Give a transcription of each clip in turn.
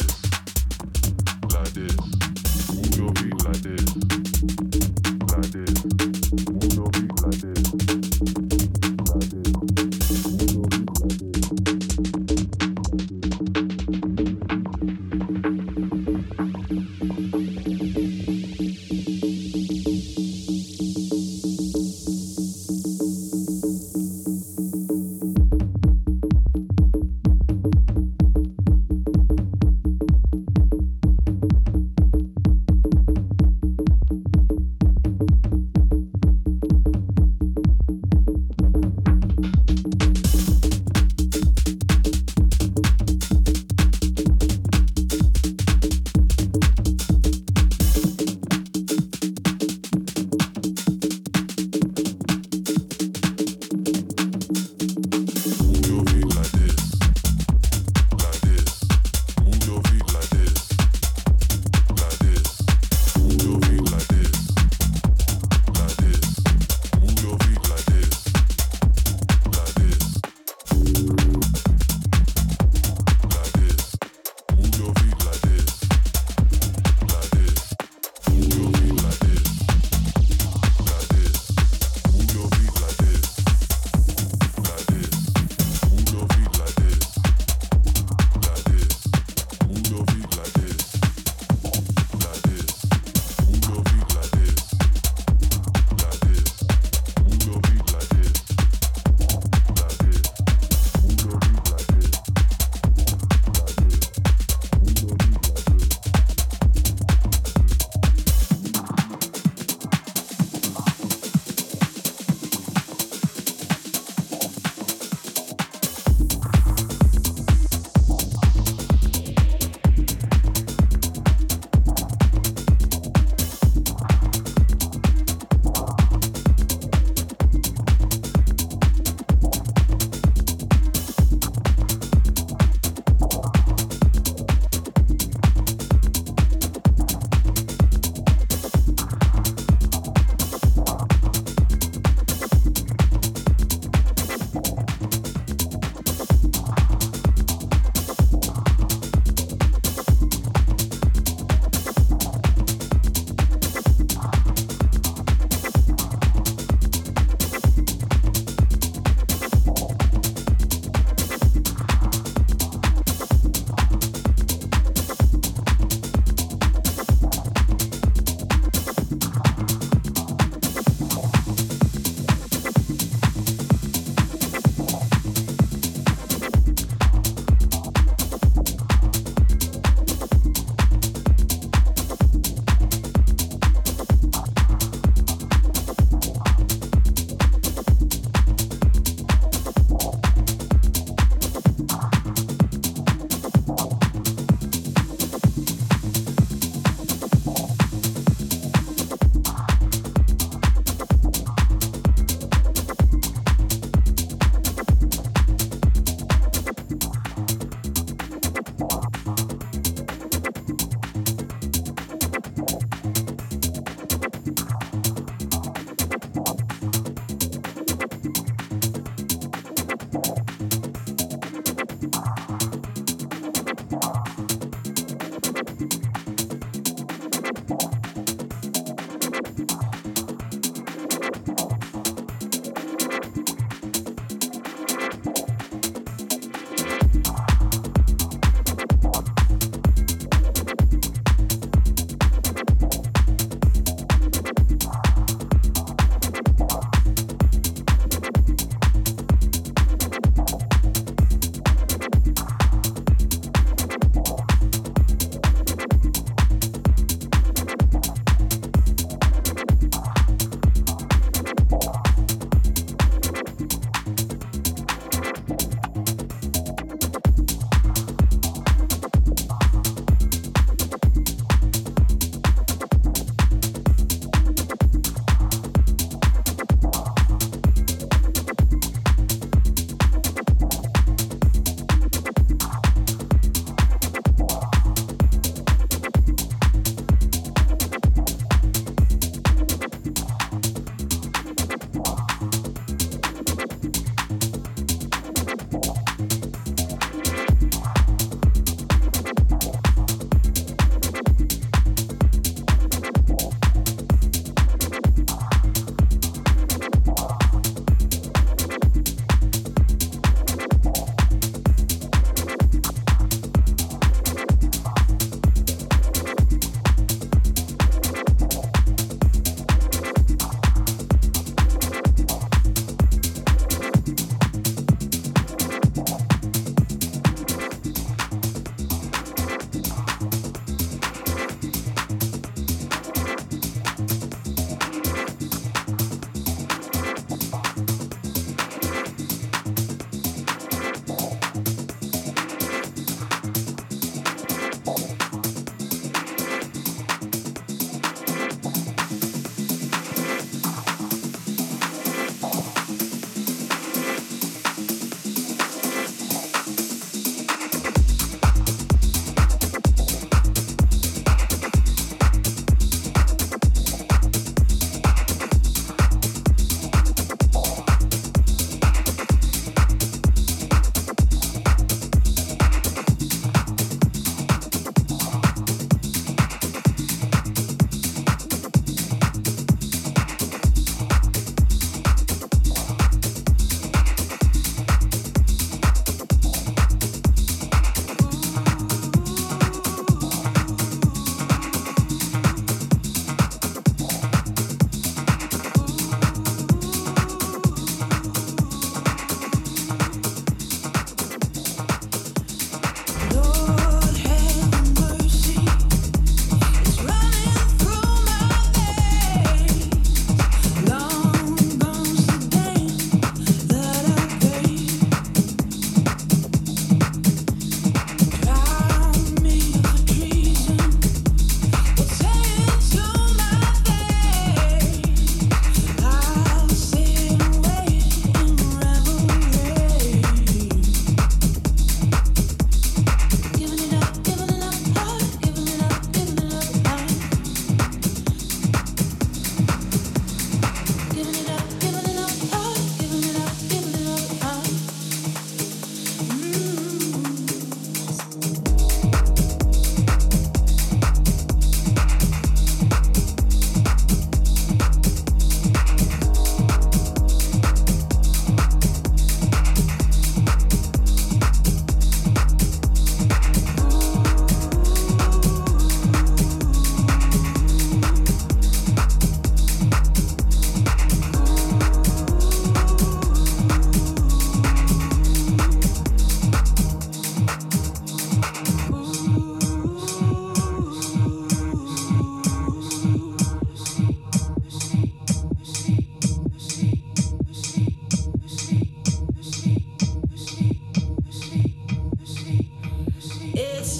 like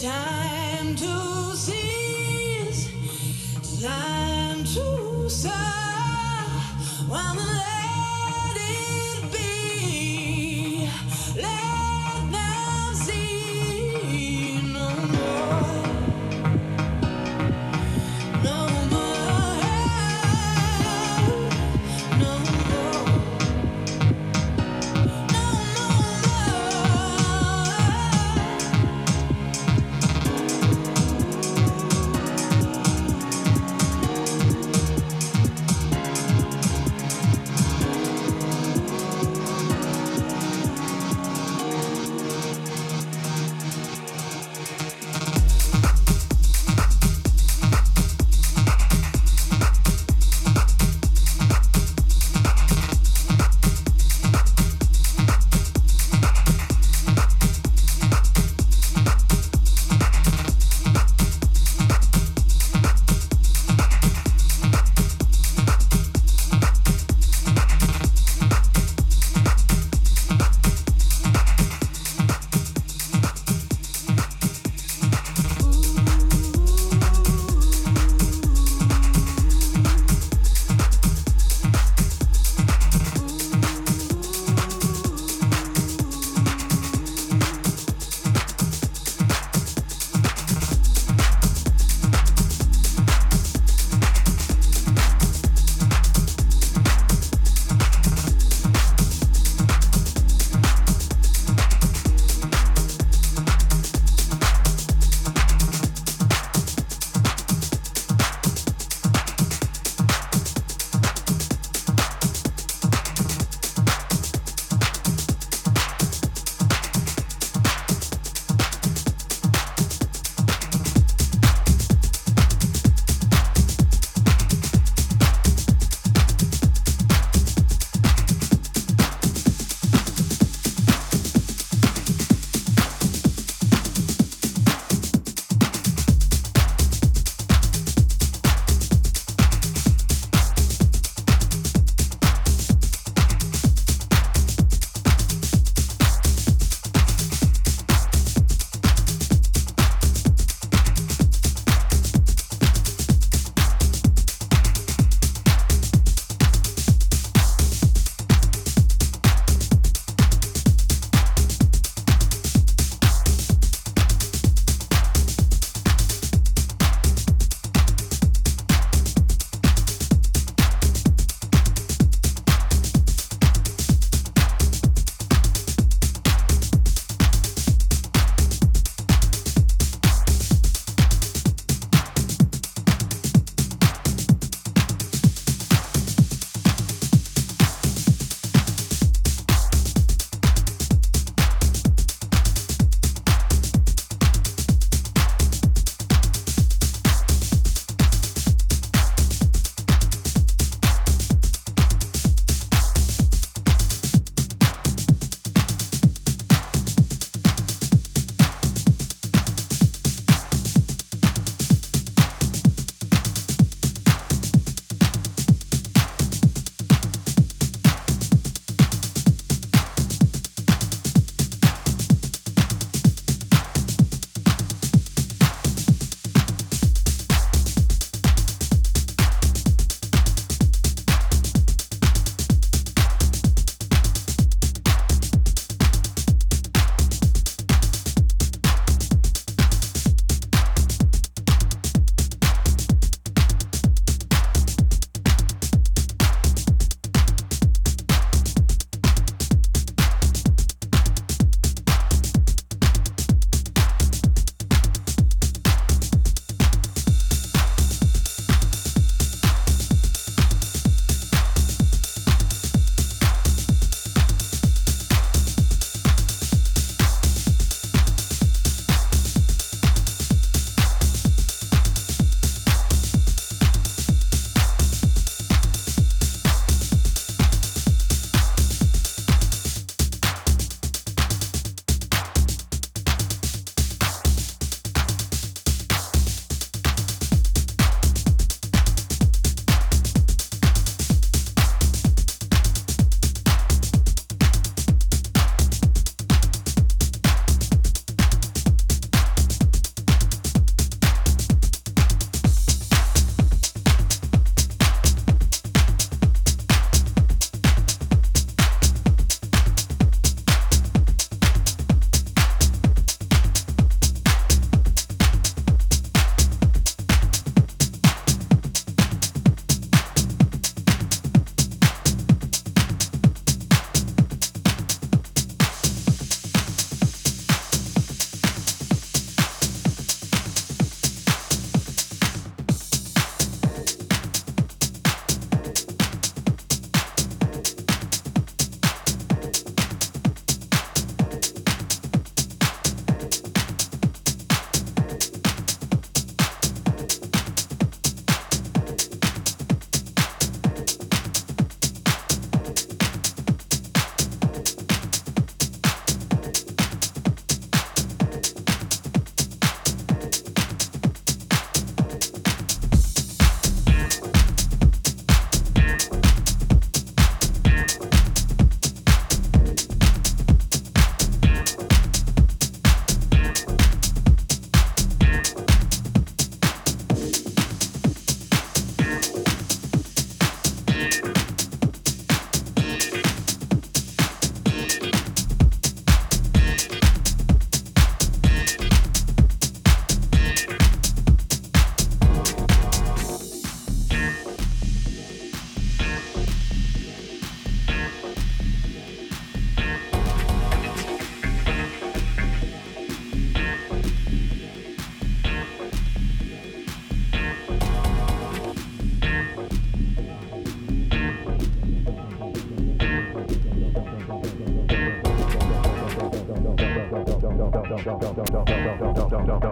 Time to say, well,